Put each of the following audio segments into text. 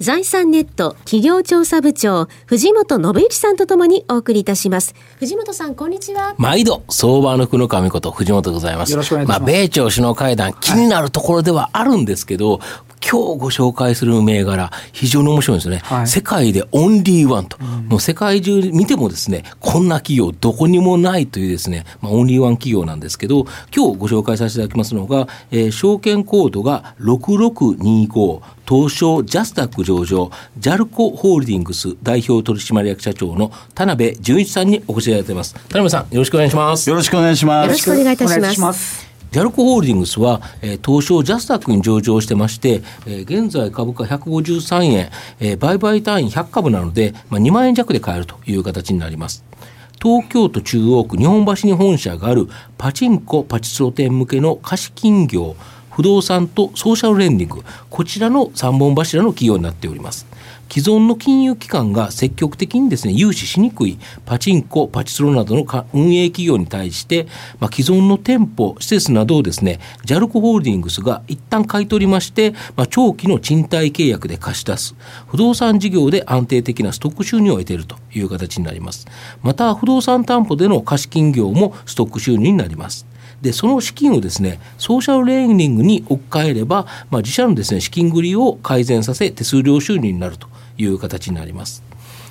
財産ネット企業調査部長藤本信之さんとともにお送りいたします。藤本さんこんにちは。毎度相場の福の神こと藤本でございます。よろしくお願いします。あ、米朝首脳会談気になるところではあるんですけど、今日ご紹介する銘柄、非常に面白いんですよね。はい世界でオンリーワンと、もう世界中見てもですね、こんな企業どこにもないというですね、まあ、オンリーワン企業なんですけど、今日ご紹介させていただきますのが、えー証券コードが6625、東証ジャスタック上場、ジャルコホールディングス代表取締役社長の田辺純一さんにお越しいただいています。田辺さん、よろしくお願いします。よろしくお願いします。よろしくお願いいたしますお願いしますジャルコホールディングスは、えー東証ジャスタックに上場してまして、えー現在株価153円、えー売買単位100株なので、まあ、2万円弱で買えるという形になります。東京都中央区日本橋に本社があるパチンコパチスロ店向けの貸金業不動産とソーシャルレンディングこちらの3本柱の企業になっております既存の金融機関が積極的にですね融資しにくいパチンコパチスロなどの運営企業に対して、まあ、既存の店舗施設などをですねジャルコホールディングスが一旦買い取りまして、まあ、長期の賃貸契約で貸し出す。不動産事業で安定的なストック収入を得ているという形になります。また不動産担保での貸金業もストック収入になります。でその資金をですねソーシャルレーニングに置き換えれば、まあ、自社のですね資金繰りを改善させ手数料収入になるという形になります。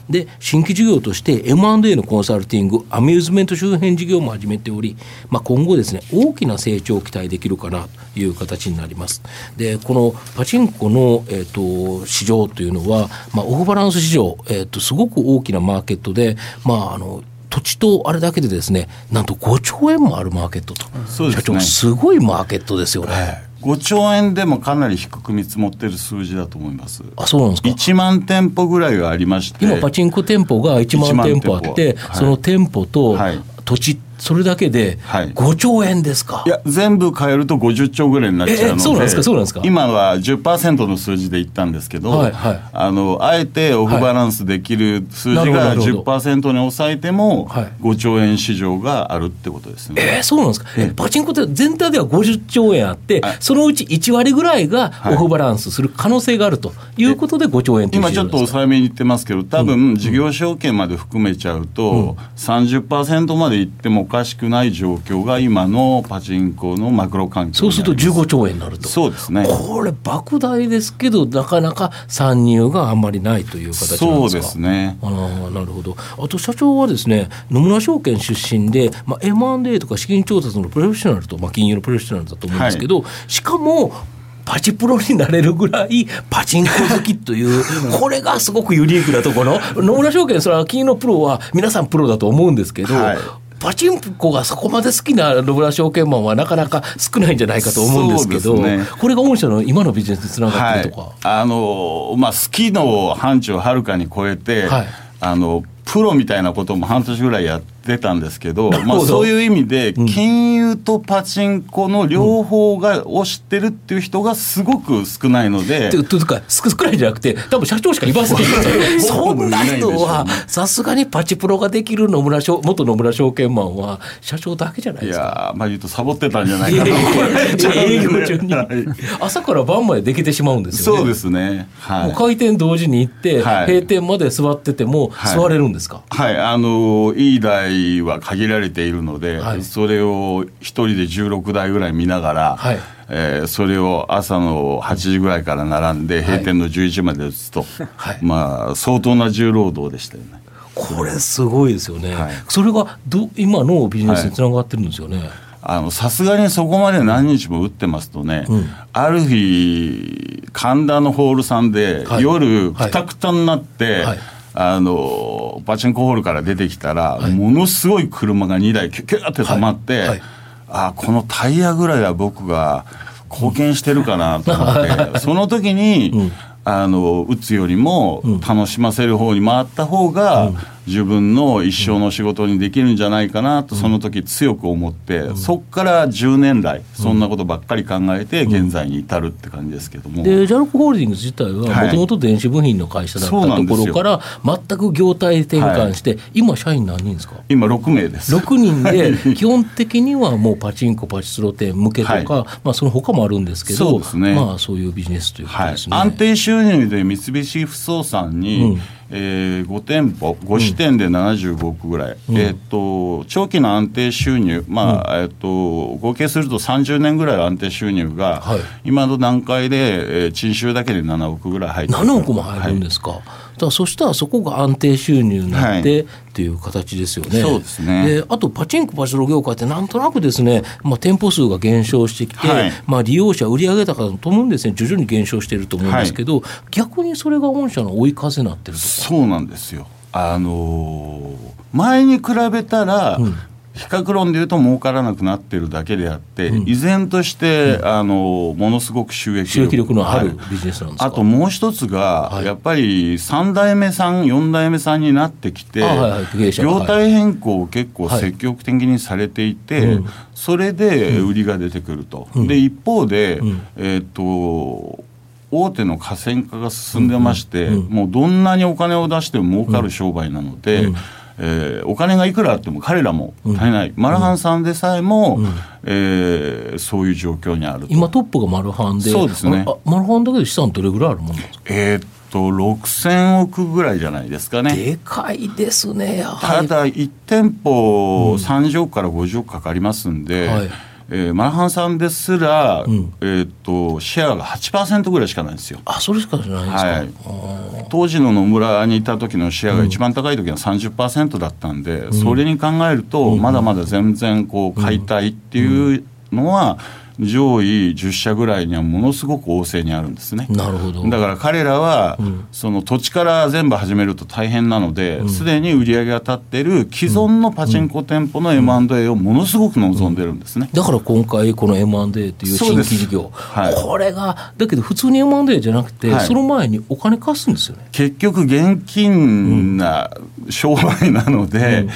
で新規事業として M&A のコンサルティングアミューズメント周辺事業も始めており、まあ、今後ですね大きな成長を期待できるかなという形になりますでこのパチンコの、えー、と市場というのは、まあ、オフバランス市場、えー、とすごく大きなマーケットで、まあ、あの土地とあれだけでですねなんと5兆円もあるマーケットと、ね。社長すごいマーケットですよね、5兆円でもかなり低く見積もってる数字だと思います。あそうなんですか。1万店舗ぐらいはありまして、今パチンコ店舗が1万店舗あって、1万店舗。はい。その店舗とはい。土地それだけではい。5兆円ですか、いや全部変えると50兆ぐらいになっちゃうので、ええそうなんですか？そうなんですか？今は10%の数字で言ったんですけど、はいはい。あのあえてオフバランスできる数字がほどなるほ10%に抑えてもはい。5兆円市場があるってことですね。えーそうなんですか、えパチンコって全体では50兆円あって、はい。そのうち1割ぐらいがはい。オフバランスする可能性があるということで5兆円今ちょっと抑えめに言ってますけど、多分事業証券まで含めちゃうと、30%までいってもおかしくない状況が今のパチンコのマクロ環境そうするとにあります15兆円になると。そうですね。これ莫大ですけどなかなか参入があんまりないという形なんですか？そうですね。あーなるほどあと社長はですね野村証券出身で、まあ、M&A とか資金調達のプロフェッショナルと、まあ、金融のプロフェッショナルだと思うんですけど、しかもパチプロになれるぐらいパチンコ好きという これがすごくユニークなところ野村証券それは金融のプロは皆さんプロだと思うんですけど、はいパチンコがそこまで好きな野村証券マンはなかなか少ないんじゃないかと思うんですけどね。これが御社の今のビジネスにつながってるとか？あのまあ、好きの範疇をはるかに超えて、はい。あのプロみたいなことも半年ぐらいやってたんですけどまあ、そういう意味で、金融とパチンコの両方が、を知ってるっていう人がすごく少ないので。とというか少少ないんじゃなくて多分社長しかいませんよ そんな人はさすがにパチプロができる野村証元野村証券マンは社長だけじゃないいですか。やーまあ言うとサボってたんじゃないいやかないやいや営業中にはい 朝から晩までできてしまうんですよね。そうですね。はい。もう開店同時に行って、はい閉店まで座っててもはい座れるんですか、はい、あのいい台は限られているので、はい。それを一人で16台ぐらい見ながら、はい。えーそれを朝の8時ぐらいから並んで閉店の11時まで打つと、はい。まあ相当な重労働でしたよね。これすごいですよね、はい。それがど今のビジネスにつながってるんですよね、あのさすがにそこまで何日も打ってますとね、うん。ある日神田のホールさんで、はい。夜はい。くたくたになって、はいあのパチンコホールから出てきたら、はい。ものすごい車が2台キュッキュッって止まって、はい。はい。あこのタイヤぐらいは僕が貢献してるかなと思って、その時に、うん。あの打つよりも楽しませる方に回った方が、自分の一生の仕事にできるんじゃないかなとその時強く思って、そこから10年来そんなことばっかり考えて現在に至るって感じですけども、でジャルコホールディングス自体ははい。もともと電子部品の会社だったところから全く業態転換して、今社員何人ですか？今6名です。6人で 基本的にはもうパチンコパチスロ店向けとか、はい。まあ、その他もあるんですけどそうですね。まあ、そういうビジネスということはいです、ね。安定収入で三菱不動産に、うんえー5店舗5支店で75億ぐらい、えーっと長期の安定収入、まあえーっと合計すると30年ぐらい安定収入が、はい。今の段階で、えー賃収だけで7億ぐらい入ってる。7億も入るんですか、だからそしたらそこが安定収入になって、はいっていう形ですよね。そうですねであとパチンコパチスロ業界ってなんとなくですね、まあ、店舗数が減少してきて、はいまあ、利用者売上高ともにですね徐々に減少していると思うんですけど、逆にそれが御社の追い風になってるとか。そうなんですよ。あのー前に比べたら、比較論でいうと儲からなくなってるだけであって、依然として、あのーものすごく収益収益力のあるはいビジネスなんですか、あともう一つが、はい。やっぱり3代目さん4代目さんになってきて、あはいはい。業態変更を結構積極的にされていて、うん。それで売りが出てくると、で一方で、ん。えーっと大手の河川化が進んでまして、うん。うん。もうどんなにお金を出しても儲かる商売なので、うんえーお金がいくらあっても彼らも足りない、マルハンさんでさえも、えーそういう状況にあると。今トップがマルハンでそうですね。マルハンだけで資産どれぐらいあるもんですか？えーっと6000億ぐらいじゃないですかね。でかいですねただ1店舗30億から50億かかりますんで、はいえーマルハンさんですら、ん。えーっとシェアが8%ぐらいしかないんですよ。あそれしかないんですか、はい。当時の野村にいた時のシェアが一番高い時は30%だったんで、それに考えると、まだまだ全然こう買いたいっていうのは、上位10社ぐらいにはものすごく旺盛にあるんですね。なるほど。だから彼らは、その土地から全部始めると大変なので、すでに売り上げが立ってる既存のパチンコ店舗の M&A をものすごく望んでるんですね。だから今回この M&A という新規事業、はい。これがだけど普通に M&A じゃなくて、はい。その前にお金貸すんですよね。結局現金な商売なので、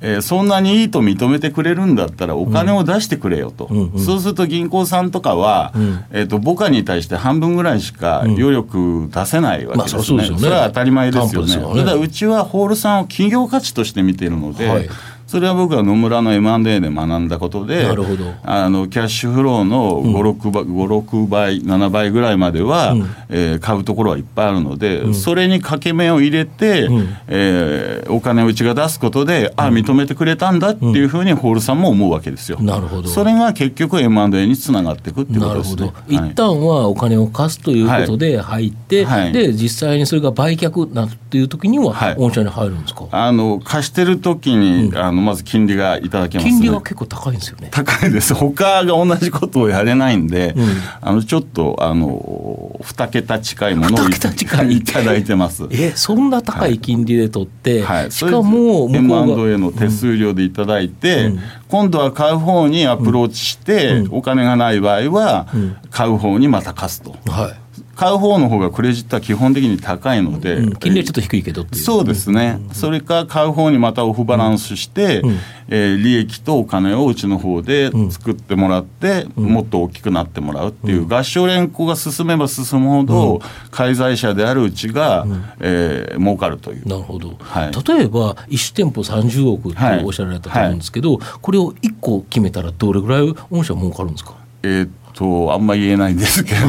えーそんなにいいと認めてくれるんだったらお金を出してくれよと、うんうん。そうすると銀行さんとかは、ん。えー、と母価に対して半分ぐらいしか余力出せないわけですね,、まあそれは当たり前ですよね。よね。ただうちはホールさんを企業価値として見ているので、はいそれは僕は野村の M&A で学んだことでなるほど。あのキャッシュフローの56倍,、56倍7倍ぐらいまでは、うん。えー買うところはいっぱいあるので、それに掛け目を入れて、うん。えーお金をうちが出すことで、あ認めてくれたんだっていうふうにホールさんも思うわけですよ。なるほど。それが結局 M&A につながっていくっていうことですね。一はい旦はお金を貸すということで入って、はい。で実際にそれが売却なっていう時にははい。御社に入るんですか、あの貸してる時に、あのまず金利がいただけますね。金利が結構高いんですよね。高いです。他が同じことをやれないんで、うん。あのちょっとあの2桁近いものをいいただいてます。えそんな高い金利で取って、はい、しかも M&A の手数料でいただいて、うん。今度は買う方にアプローチして、お金がない場合は、買う方にまた貸すと。はい買う方の方がクレジットは基本的に高いので、うん金利はちょっと低いけどっていう。そうですね、それか買う方にまたオフバランスして、うん。えー利益とお金をうちの方で作ってもらって、もっと大きくなってもらうっていう、合唱連行が進めば進むほど、介在者であるうちが、えー儲かるという。なるほど、はい。例えば1店舗30億っておっしゃられたと思うんですけど、これを1個決めたらどれぐらい御社儲かるんですか？えーっとあんま言えないんですけど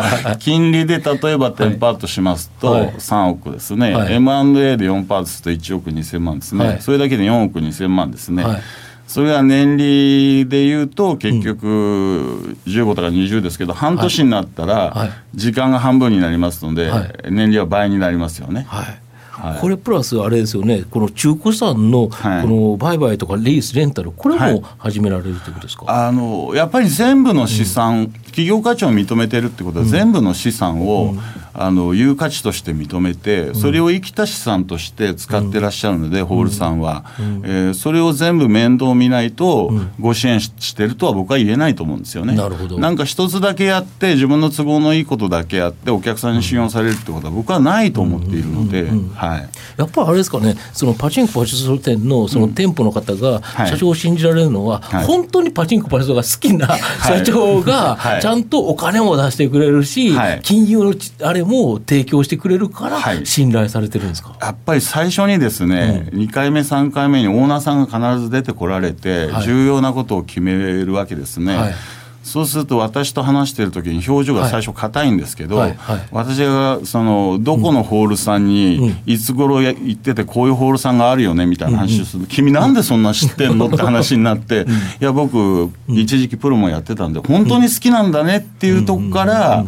金利で例えば10%パートしますとはい。3億ですね、はい。M&A で4%パートすると1億2000万ですね、はい。それだけで4億2000万ですね、はい。それは年利でいうと結局15とか20ですけど半年になったはい。ら時間が半分になりますので、はい。年利は倍になりますよね。はいはい。これプラスあれですよね、この中古資産のこはい。の売買とかリース、レンタル、これはい。も始められるということですか？あのやっぱり全部の資産、企業価値を認めてるってことは、全部の資産を、ああの有価値として認めて、それを生きた資産として使ってらっしゃるので、ホールさんは、えー、それを全部面倒見ないと、ご支援してるとは僕は言えないと思うんですよね。なるほど。なんか一つだけやって、自分の都合のいいことだけやって、お客さんに信用されるってことは、僕はないと思っているので、はい。やっぱりあれですかね、そのパチンコパチスロ店のその店舗の方がはい。社長を信じられるのは、はい。本当にパチンコパチスロが好きな社長がはい。ちゃんとお金も出してくれるし、はい。金融のちあれも提供してくれるからはい信頼されてるんですか？やっぱり最初にですね、2回目、3回目にオーナーさんが必ず出てこられて、はい重要なことを決めるわけですね。はいそうすると私と話してる時に表情が最初硬いんですけど、はいはい。私がそのどこのホールさんにいつ頃や行っててこういうホールさんがあるよねみたいな話をする。と、君なんでそんな知ってんの？って話になって、いや僕一時期プロもやってたんで本当に好きなんだねっていうとこから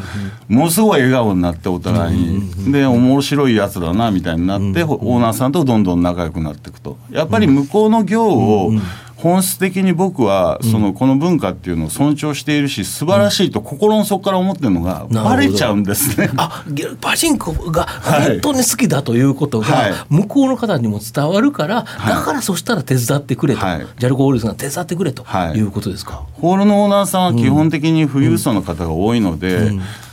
ものすごい笑顔になってお互いに。で面白いやつだなみたいになってオーナーさんとどんどん仲良くなっていくと。やっぱり向こうの業を本質的に僕はそのこの文化っていうのを尊重しているし素晴らしいと心の底から思ってるのがバレちゃうんですね。あげパチンコがはい。本当に好きだということはい。が向こうの方にも伝わるから、だからそしたら手伝ってくれと、はい。ジャルコ・ホールズが手伝ってくれとはい。いうことですか？ホールのオーナーさんは基本的に富裕層の方が多いので、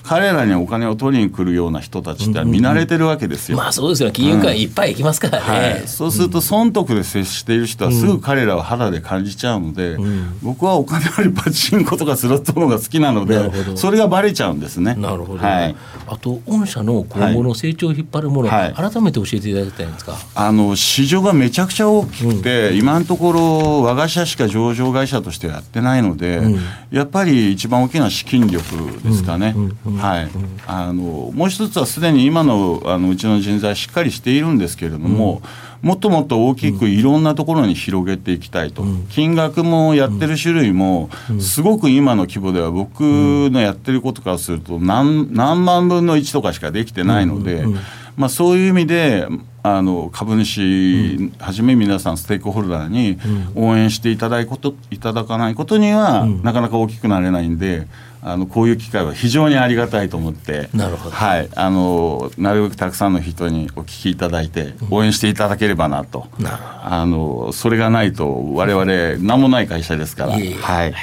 彼らにお金を取りに来るような人たちって見慣れてるわけですよ。まあそうですよね。金融界いっぱい行きますからね。はい、そうすると損得で接している人はすぐ彼らを肌で感じちゃうので、僕はお金よりパチンコとかスロットの方が好きなのでそれがバレちゃうんですね。なるほど、はい。あと御社の今後の成長を引っ張るもの、はい。改めて教えていただきたいんですか？あの市場がめちゃくちゃ大きくて、今のところ我が社しか上場会社としてやってないので、やっぱり一番大きな資金力ですかね、はい、あのもう一つはすでに今のあのうちの人材しっかりしているんですけれども、もっともっと大きくいろんなところに広げていきたいと、金額もやってる種類も、すごく今の規模では僕のやってることからすると何何万分の1とかしかできてないので、まあ、そういう意味であの株主はじめ皆さんステークホルダーに応援していただくこといただかないことには、なかなか大きくなれないんであのこういう機会は非常にありがたいと思ってなるほど。はい、あのなるべくたくさんの人にお聞きいただいて応援していただければなと、あのそれがないと我々何もない会社ですから。いえいえ。はい。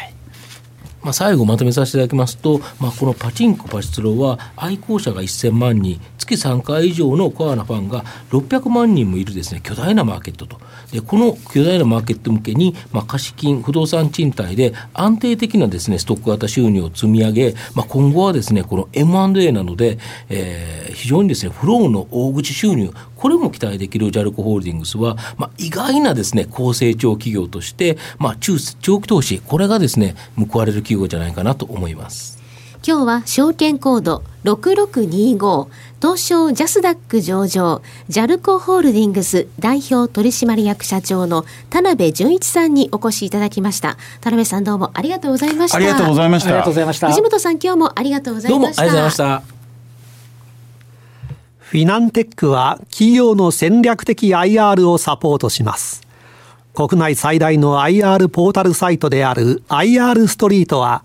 まあ、最後まとめさせていただきますと、まあ、このパチンコパチスロは愛好者が1000万人月3回以上のコアなファンが600万人もいるですね巨大なマーケットとでこの巨大なマーケット向けに、まあ、貸金不動産賃貸で安定的なですねストック型収入を積み上げ、まあ、今後はですねこの M&A なので、えー非常にですねフローの大口収入これも期待できるジャルコホールディングスは、まあ、意外なですね高成長企業として、まあ、中長期投資これがですね報われる企業じゃないかなと思います。今日は証券コード6625東証ジャスダック上場ジャルコホールディングス代表取締役社長の田辺淳一さんにお越しいただきました田辺さんどうもありがとうございましたありがとうございました。ありがとうございました。藤本さん今日もありがとうございどうもあましたりがとうございました。フィナンテックは企業の戦略的 IR をサポートします。国内最大の IR ポータルサイトである IR ストリートは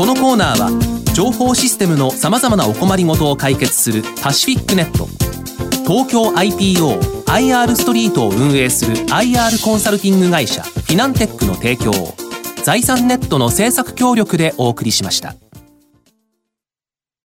このコーナーは情報システムのさまざまなお困りごとを解決するパシフィックネット東京 IPO IR ストリートを運営する IR コンサルティング会社フィナンテックの提供を財産ネットの制作協力でお送りしました。